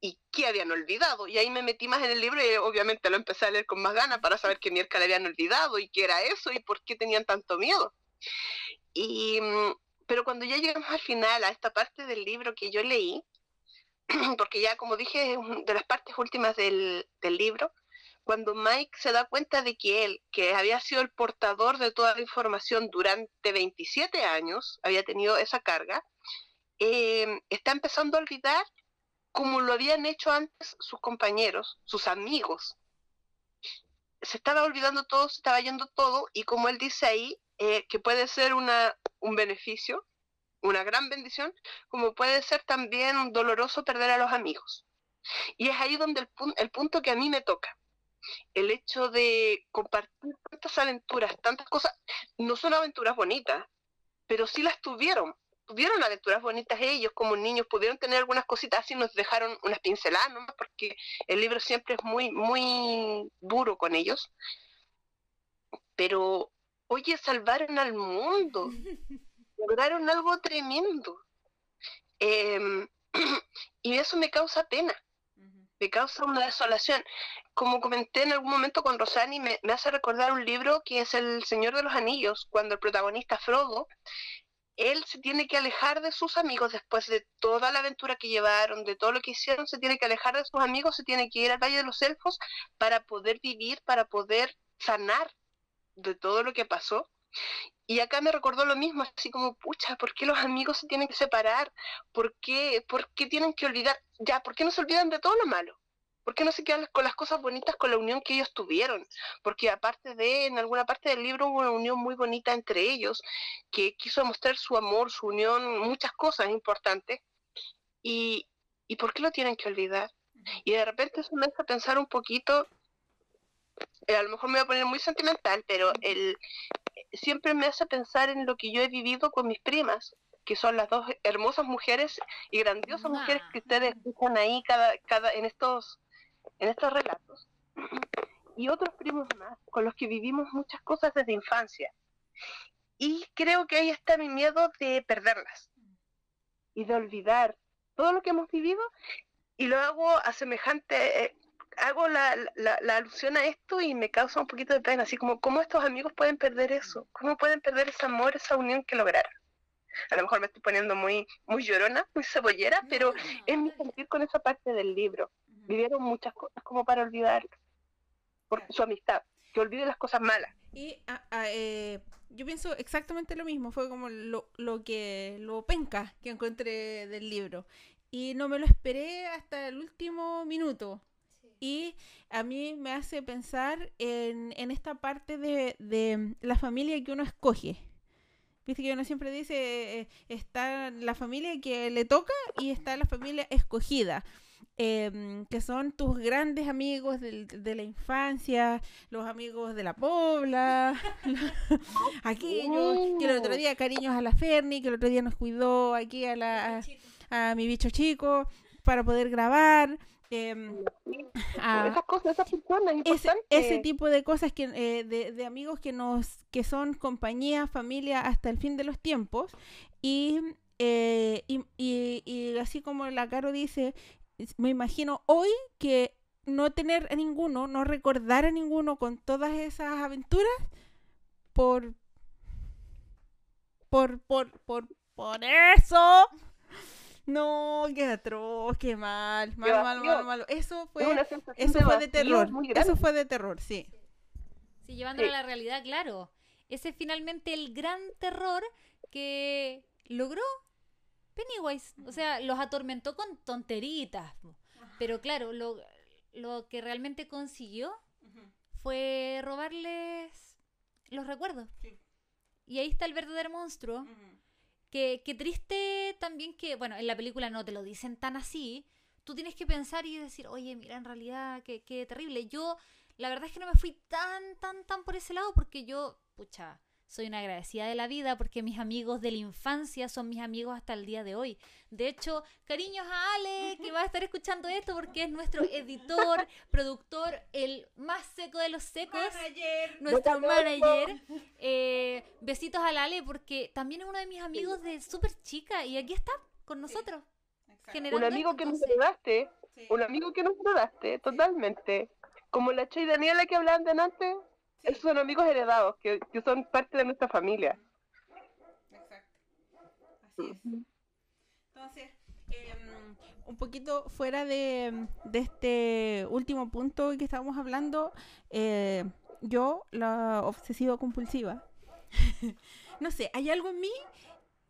y qué habían olvidado. Y ahí me metí más en el libro y obviamente lo empecé a leer con más ganas para saber qué mierda le habían olvidado y qué era eso y por qué tenían tanto miedo. Y, mm, pero cuando ya llegamos al final, a esta parte del libro que yo leí, porque ya como dije, es de las partes últimas del, del libro, cuando Mike se da cuenta de que él, que había sido el portador de toda la información durante 27 años, había tenido esa carga, eh, está empezando a olvidar como lo habían hecho antes sus compañeros, sus amigos. Se estaba olvidando todo, se estaba yendo todo, y como él dice ahí, eh, que puede ser una, un beneficio, una gran bendición, como puede ser también doloroso perder a los amigos. Y es ahí donde el, el punto que a mí me toca. El hecho de compartir tantas aventuras, tantas cosas, no son aventuras bonitas, pero sí las tuvieron, tuvieron aventuras bonitas ellos como niños, pudieron tener algunas cositas así, nos dejaron unas pinceladas porque el libro siempre es muy, muy duro con ellos. Pero, oye, salvaron al mundo, lograron algo tremendo. Em, y eso me causa pena, me causa una desolación. Como comenté en algún momento con Rosani, me, hace recordar un libro que es El Señor de los Anillos, cuando el protagonista Frodo él se tiene que alejar de sus amigos después de toda la aventura que llevaron, de todo lo que hicieron, se tiene que alejar de sus amigos, se tiene que ir al Valle de los Elfos para poder vivir, para poder sanar de todo lo que pasó. Y acá me recordó lo mismo, así como, pucha, ¿por qué los amigos se tienen que separar? ¿Por qué, ¿Por qué tienen que olvidar? Ya, ¿por qué no se olvidan de todo lo malo? ¿Por qué no se quedan con las cosas bonitas con la unión que ellos tuvieron? Porque aparte de, en alguna parte del libro hubo una unión muy bonita entre ellos, que quiso mostrar su amor, su unión, muchas cosas importantes. ¿Y, ¿y por qué lo tienen que olvidar? Y de repente eso me hace pensar un poquito, eh, a lo mejor me voy a poner muy sentimental, pero el, siempre me hace pensar en lo que yo he vivido con mis primas, que son las dos hermosas mujeres y grandiosas mujeres que Ah. ustedes escuchan ahí cada, cada, en estos, en estos relatos. Y otros primos más, con los que vivimos muchas cosas desde infancia. Y creo que ahí está mi miedo de perderlas y de olvidar todo lo que hemos vivido y lo hago a semejante, eh, hago la, la, la alusión a esto y me causa un poquito de pena, así como cómo estos amigos pueden perder eso, cómo pueden perder ese amor, esa unión que lograron. A lo mejor me estoy poniendo muy, muy llorona, muy cebollera, pero es mi sentir con esa parte del libro. Vivieron muchas cosas como para olvidar por su amistad, que olvide las cosas malas. Y a- a, eh, yo pienso exactamente lo mismo, fue como lo, lo que lo penca que encontré del libro. Y no me lo esperé hasta el último minuto. Y a mí me hace pensar en, en esta parte de, de la familia que uno escoge. Viste que uno siempre dice, eh, está la familia que le toca y está la familia escogida. Em, que son tus grandes amigos del- de la infancia, los amigos de la pobla, aquellos que el otro día cariños a la Ferni, que el otro día nos cuidó aquí a, la, a, a mi bicho chico para poder grabar. a- esas cosas, esas personas ese, ese tipo de cosas que eh, de, de amigos que nos que son compañía familia hasta el fin de los tiempos. Y eh, y, y- y así como la Caro dice me imagino hoy que no tener a ninguno no recordar a ninguno con todas esas aventuras por por por por por eso no qué atroz qué mal malo malo malo malo eso es fue eso fue de terror. Eso fue de terror, sí. Sí, llevándolo Sí. a la realidad, claro. Ese es finalmente el gran terror que logró Pennywise. O sea, los atormentó con tonteritas. Pero claro, lo, lo que realmente consiguió fue robarles los recuerdos. Sí. Y ahí está el verdadero monstruo. Que, que triste también que, bueno, en la película no te lo dicen tan así. Tú tienes que pensar y decir, oye, mira, en realidad, qué, qué terrible. Yo, la verdad es que no me fui tan, tan, tan por ese lado porque yo, pucha, soy una agradecida de la vida porque mis amigos de la infancia son mis amigos hasta el día de hoy. De hecho, cariños a Ale, que va a estar escuchando esto porque es nuestro editor, productor, el más seco de los secos nuestro manager. Eh, besitos a Lale porque también es uno de mis amigos de súper chica y aquí está con nosotros. un amigo esto, que nos entonces- heredaste, un amigo que nos heredaste, totalmente. Como la Che y Daniela que hablaban de antes, esos son amigos heredados, que, que son parte de nuestra familia. Exacto. Así es. Entonces, em, un poquito fuera de, de este último punto que estábamos hablando, eh, yo, la obsesiva compulsiva, no sé, hay algo en mí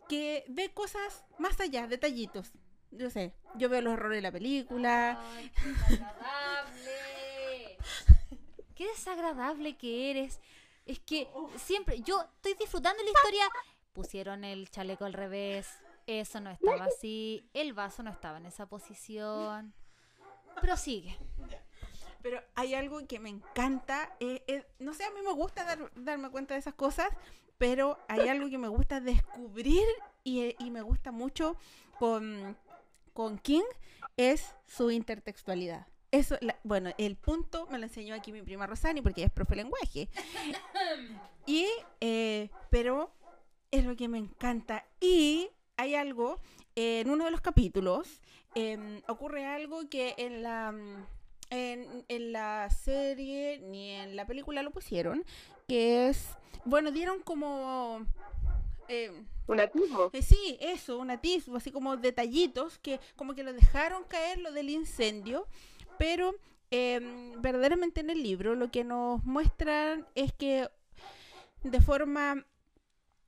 que ve cosas más allá, detallitos. Yo sé, yo veo los errores de la película, Ay, qué desagradable. Qué desagradable que eres. Es que siempre, yo estoy disfrutando la historia. Pusieron el chaleco al revés. Eso no estaba así. El vaso no estaba en esa posición. Prosigue. Pero hay algo que me encanta, eh, eh, no sé, a mí me gusta dar- darme cuenta de esas cosas, pero hay algo que me gusta descubrir y, eh, y me gusta mucho con, con King, es su intertextualidad. Eso, la- bueno, el punto me lo enseñó aquí mi prima Rosani porque ella es profe de lenguaje. Y, eh, pero es lo que me encanta. Y hay algo, eh, en uno de los capítulos, em, ocurre algo que en la, en, en la serie ni en la película lo pusieron, que es, bueno, dieron como... em, Un atisbo. eh, sí, eso, un atisbo, así como detallitos que como que lo dejaron caer lo del incendio, pero em, verdaderamente en el libro lo que nos muestran es que de forma,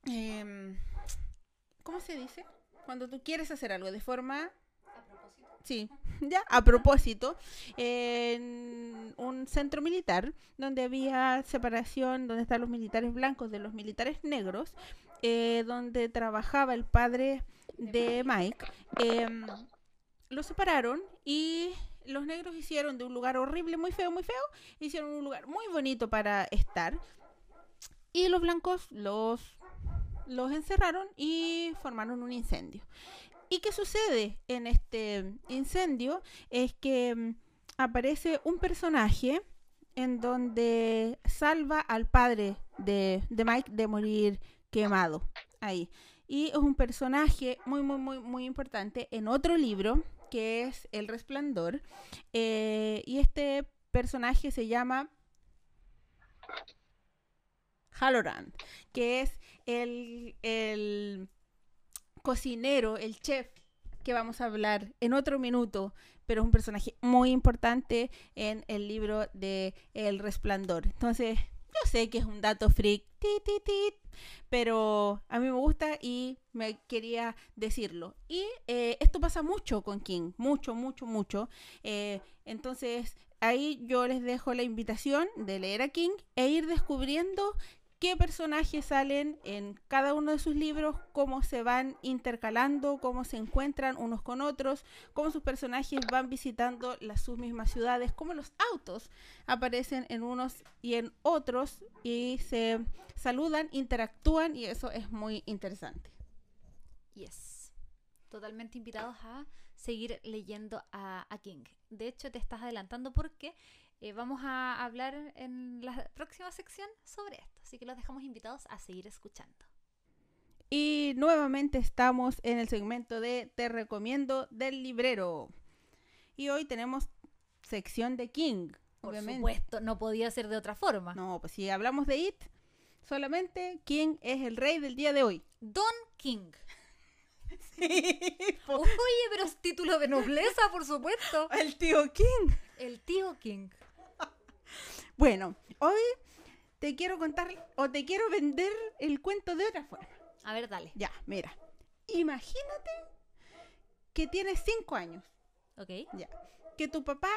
em, ¿cómo se dice? Cuando tú quieres hacer algo de forma... Sí, ya, a propósito, en un centro militar donde había separación, donde están los militares blancos de los militares negros, eh, donde trabajaba el padre de Mike, em, lo separaron y los negros hicieron de un lugar horrible, muy feo, muy feo, hicieron un lugar muy bonito para estar. Y los blancos los los encerraron y formaron un incendio. ¿Y qué sucede en este incendio? Es que mm, aparece un personaje en donde salva al padre de, de Mike de morir quemado ahí. Y es un personaje muy, muy, muy, muy importante en otro libro que es El Resplandor. eh, y este personaje se llama Halloran, que es el, el cocinero, el chef que vamos a hablar en otro minuto, pero es un personaje muy importante en el libro de El Resplandor. Entonces, yo sé que es un dato freak, tit, tit, tit, pero a mí me gusta y me quería decirlo. Y eh, esto pasa mucho con King, mucho, mucho, mucho. Eh, entonces, ahí yo les dejo la invitación de leer a King e ir descubriendo qué personajes salen en cada uno de sus libros, cómo se van intercalando, cómo se encuentran unos con otros, cómo sus personajes van visitando las sus mismas ciudades, cómo los autos aparecen en unos y en otros y se saludan, interactúan y eso es muy interesante. Yes. Totalmente invitados a seguir leyendo a, a King. De hecho, te estás adelantando porque eh, vamos a hablar en la próxima sección sobre esto. Así que los dejamos invitados a seguir escuchando. Y nuevamente estamos en el segmento de Te recomiendo del librero. Y hoy tenemos sección de King, Por obviamente. supuesto, no podía ser de otra forma. No, pues si hablamos de It, solamente King es el rey del día de hoy. Don King. Oye, pero es título de nobleza, por supuesto. el tío King. El tío King. Bueno, hoy te quiero contar o te quiero vender el cuento de otra forma. A ver, dale. Ya, mira. Imagínate que tienes cinco años. Ok. Ya. Que tu papá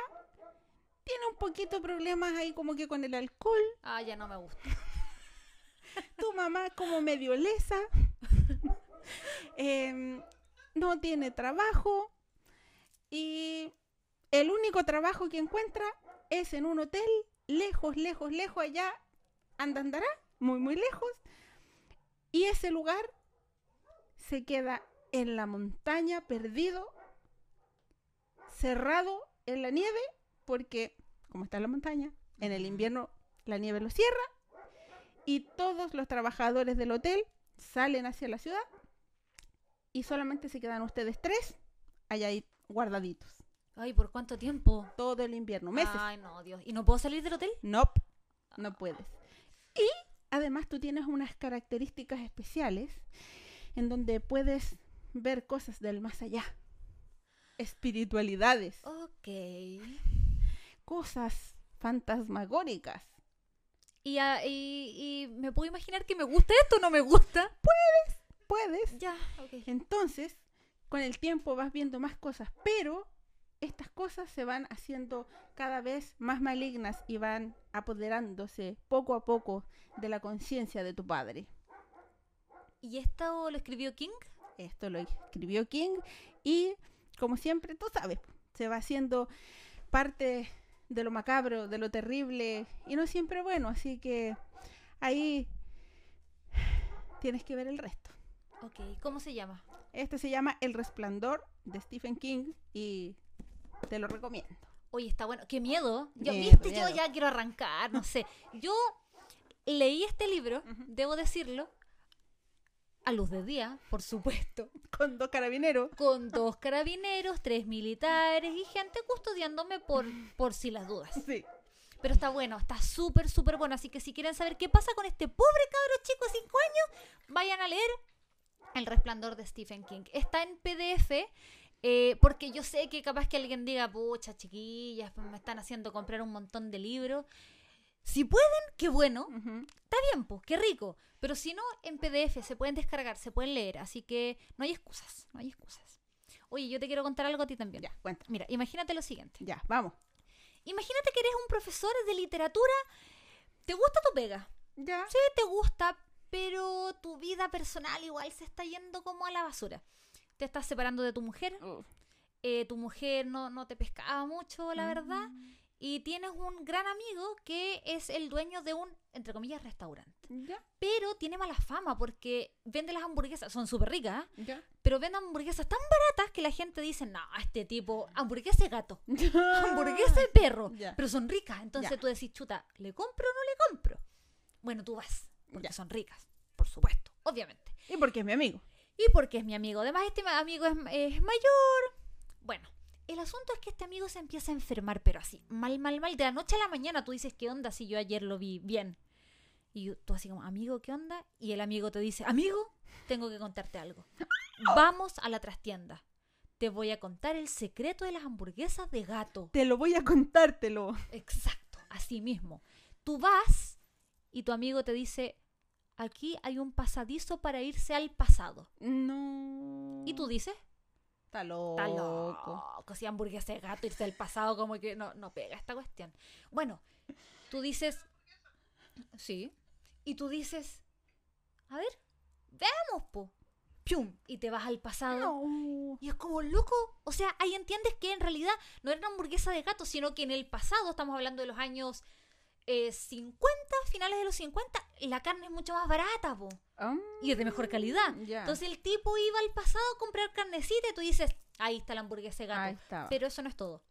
tiene un poquito problemas ahí como que con el alcohol. Ah, ya no me gusta. Tu mamá como medio lesa. em, no tiene trabajo. Y el único trabajo que encuentra es en un hotel, lejos, lejos, lejos, allá, anda, andará, muy, muy lejos. Y ese lugar se queda en la montaña, perdido, cerrado en la nieve, porque como está en la montaña, en el invierno la nieve lo cierra y todos los trabajadores del hotel salen hacia la ciudad y solamente se quedan ustedes tres allá ahí guardaditos Ay, ¿por cuánto tiempo? todo el invierno, meses. Ay, no, Dios. ¿Y no puedo salir del hotel? Nope, no puedes. Y además tú tienes unas características especiales en donde puedes ver cosas del más allá. Espiritualidades, Ok. cosas fantasmagóricas. ¿Y, y, y me puedo imaginar que me gusta esto o no me gusta? Puedes. Ya, ok. Entonces, con el tiempo vas viendo más cosas, pero estas cosas se van haciendo cada vez más malignas y van apoderándose poco a poco de la conciencia de tu padre. ¿Y esto lo escribió King? Esto lo escribió King y, como siempre, tú sabes, se va haciendo parte de lo macabro, de lo terrible y no siempre bueno, así que ahí tienes que ver el resto. Ok. ¿Cómo se llama? Este se llama El Resplandor de Stephen King y te lo recomiendo. Oye, está bueno. ¡Qué miedo! Yo, Miedo, ¿Viste? Yo miedo. ya quiero arrancar, no sé. Yo leí este libro, debo decirlo, a luz de día, por supuesto, Con dos carabineros. con dos carabineros, tres militares y gente custodiándome por, por si las dudas. Sí. Pero está bueno, está súper, súper bueno. Así que si quieren saber qué pasa con este pobre cabro chico de 5 años, vayan a leer El Resplandor de Stephen King. Está en PDF. eh, porque yo sé que capaz que alguien diga, pucha, chiquillas, pues me están haciendo comprar un montón de libros. Si pueden, qué bueno. Está bien, pues, qué rico. Pero si no, en PDF se pueden descargar, se pueden leer. Así que no hay excusas, no hay excusas. Oye, yo te quiero contar algo a ti también. Ya, cuenta. Mira, imagínate lo siguiente. Ya, vamos. Imagínate que eres un profesor de literatura. ¿Te gusta tu pega? Ya. Sí, te gusta, pero tu vida personal igual se está yendo como a la basura. Te estás separando de tu mujer. Eh, tu mujer no, no te pescaba mucho, la verdad. y tienes un gran amigo que es el dueño de un, entre comillas, restaurante. Ya, Pero tiene mala fama porque vende las hamburguesas, son súper ricas, ¿eh? ya. pero vende hamburguesas tan baratas que la gente dice, no, este tipo, hamburguesa de gato, hamburguesa de perro, Ya. pero son ricas. Entonces Ya. tú decís, chuta, ¿le compro o no le compro? Bueno, tú vas, porque Ya. son ricas, por supuesto, obviamente. Y porque es mi amigo. Y porque es mi amigo. Además, este amigo es, es mayor. Bueno, el asunto es que este amigo se empieza a enfermar, pero así, mal, mal, mal. De la noche a la mañana tú dices, ¿qué onda si yo ayer lo vi bien? Y tú así como, amigo, ¿qué onda? Y el amigo te dice, amigo, tengo que contarte algo. Vamos a la trastienda. Te voy a contar el secreto de las hamburguesas de gato. Te lo voy a contártelo. Exacto, así mismo. Tú vas y tu amigo te dice, aquí hay un pasadizo para irse al pasado. No. Y tú dices, Está loco. Está loco. Si hamburguesa de gato, irse al pasado, como que no, no pega esta cuestión. Bueno, tú dices. Sí. Y tú dices. A ver, veamos, po. Pium. Y te vas al pasado. No. Y es como loco. O sea, ahí entiendes que en realidad no era una hamburguesa de gato, sino que en el pasado, estamos hablando de los años eh, 50, finales de los 50, la carne es mucho más barata, po. Ah, Y es de mejor calidad. ya. Entonces el tipo iba al pasado a comprar carnecita y tú dices, ahí está la hamburguesa de gato. Pero eso no es todo.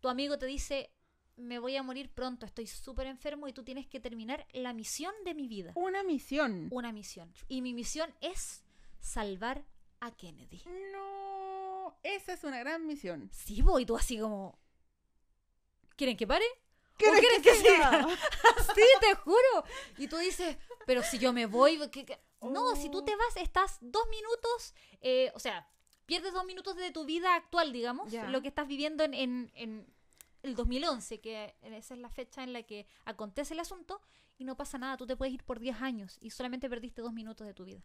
Tu amigo te dice, me voy a morir pronto, estoy súper enfermo y tú tienes que terminar la misión de mi vida. Una misión. Una misión. Y mi misión es salvar a Kennedy. No. Esa es una gran misión. Sí, voy, tú así como... ¿Quieren que pare? ¿Quieres quieren que que siga? sí, te juro. Y tú dices, pero si yo me voy... ¿qué- qué? No, si tú te vas, estás dos minutos, eh, o sea, pierdes dos minutos de tu vida actual, digamos, lo que estás viviendo en, en- en el 2011, que esa es la fecha en la que acontece el asunto, y no pasa nada, tú te puedes ir por 10 años y solamente perdiste dos minutos de tu vida.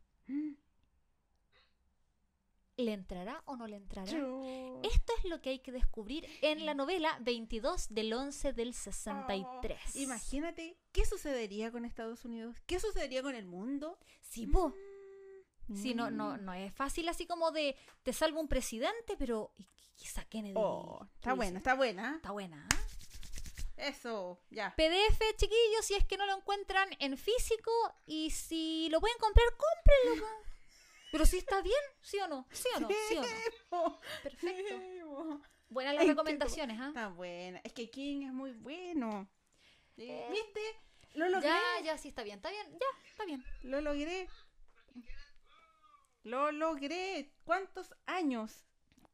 ¿Le entrará o no le entrará? Yo- Esto es lo que hay que descubrir en la novela 22 del 11 del 63. Oh, imagínate qué sucedería con Estados Unidos, qué sucedería con el mundo. Sí, po. Mm. Sí, no, no, no es fácil así como de te salvo un presidente, pero quizá Kennedy. Oh, está buena, está buena. Está buena. ¿ah? Eso, ya. PDF, chiquillos, si es que no lo encuentran en físico y si lo pueden comprar, cómprenlo. Pero si está bien, ¿sí o no? ¿Sí o no? ¿Sí o no? Perfecto. Buenas las recomendaciones, ¿ah? Está buena. Es que King es muy bueno. Sí, Eh. ¿Viste? Lo logré. Ya, ya, sí está bien, está bien, ya, está bien. Lo logré. Lo logré. ¿Cuántos años?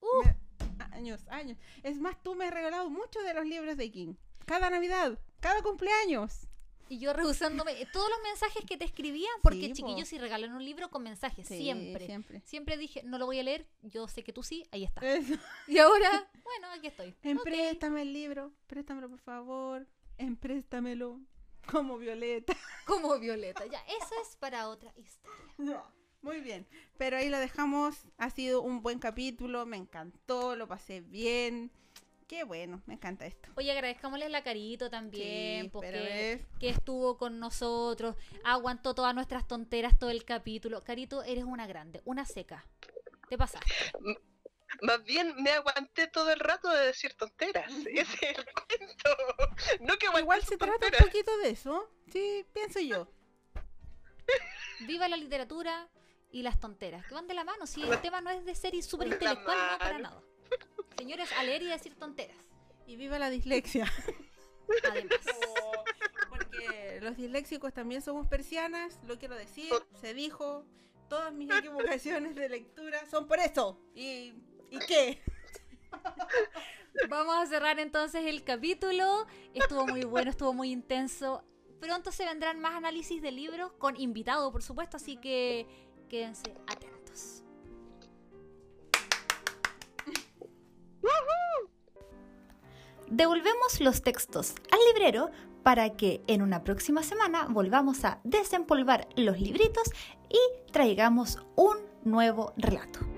Uh, Me- Años, años. Es más, tú me has regalado muchos de los libros de King. Cada Navidad, cada cumpleaños. Y yo rehusándome eh, todos los mensajes que te escribía, porque Sí, po. chiquillos, si regalan un libro con mensajes, Sí, siempre. siempre. Siempre dije, no lo voy a leer, yo sé que tú sí, ahí está. Eso. Y ahora, bueno, aquí estoy. Empréstame el libro. Préstamelo, por favor. Empréstamelo. Como Violeta. Como Violeta, ya, eso es para otra historia. Muy bien. Pero ahí lo dejamos. Ha sido un buen capítulo. Me encantó. Lo pasé bien. Qué bueno. Me encanta esto. Oye, agradezcámosle la Carito también, Sí, porque ves. que estuvo con nosotros, aguantó todas nuestras tonteras todo el capítulo. Carito, eres una grande, una seca. Te pasaste. Más bien me aguanté todo el rato de decir tonteras. Ese es el cuento. No que Igual se trata un poquito de eso. Sí, pienso yo. Viva la literatura y las tonteras, que van de la mano. Si el tema no es de ser súper intelectual, no para nada. Señores, a leer y decir tonteras. Y viva la dislexia. Además. Porque los disléxicos también somos persianas, lo quiero decir, se dijo. Todas mis equivocaciones de lectura son por eso. ¿Y, ¿y qué? Vamos a cerrar entonces el capítulo. Estuvo muy bueno, estuvo muy intenso. Pronto se vendrán más análisis de libros con invitado, por supuesto, así que quédense atentos. Devolvemos los textos al librero para que en una próxima semana volvamos a desempolvar los libritos y traigamos un nuevo relato.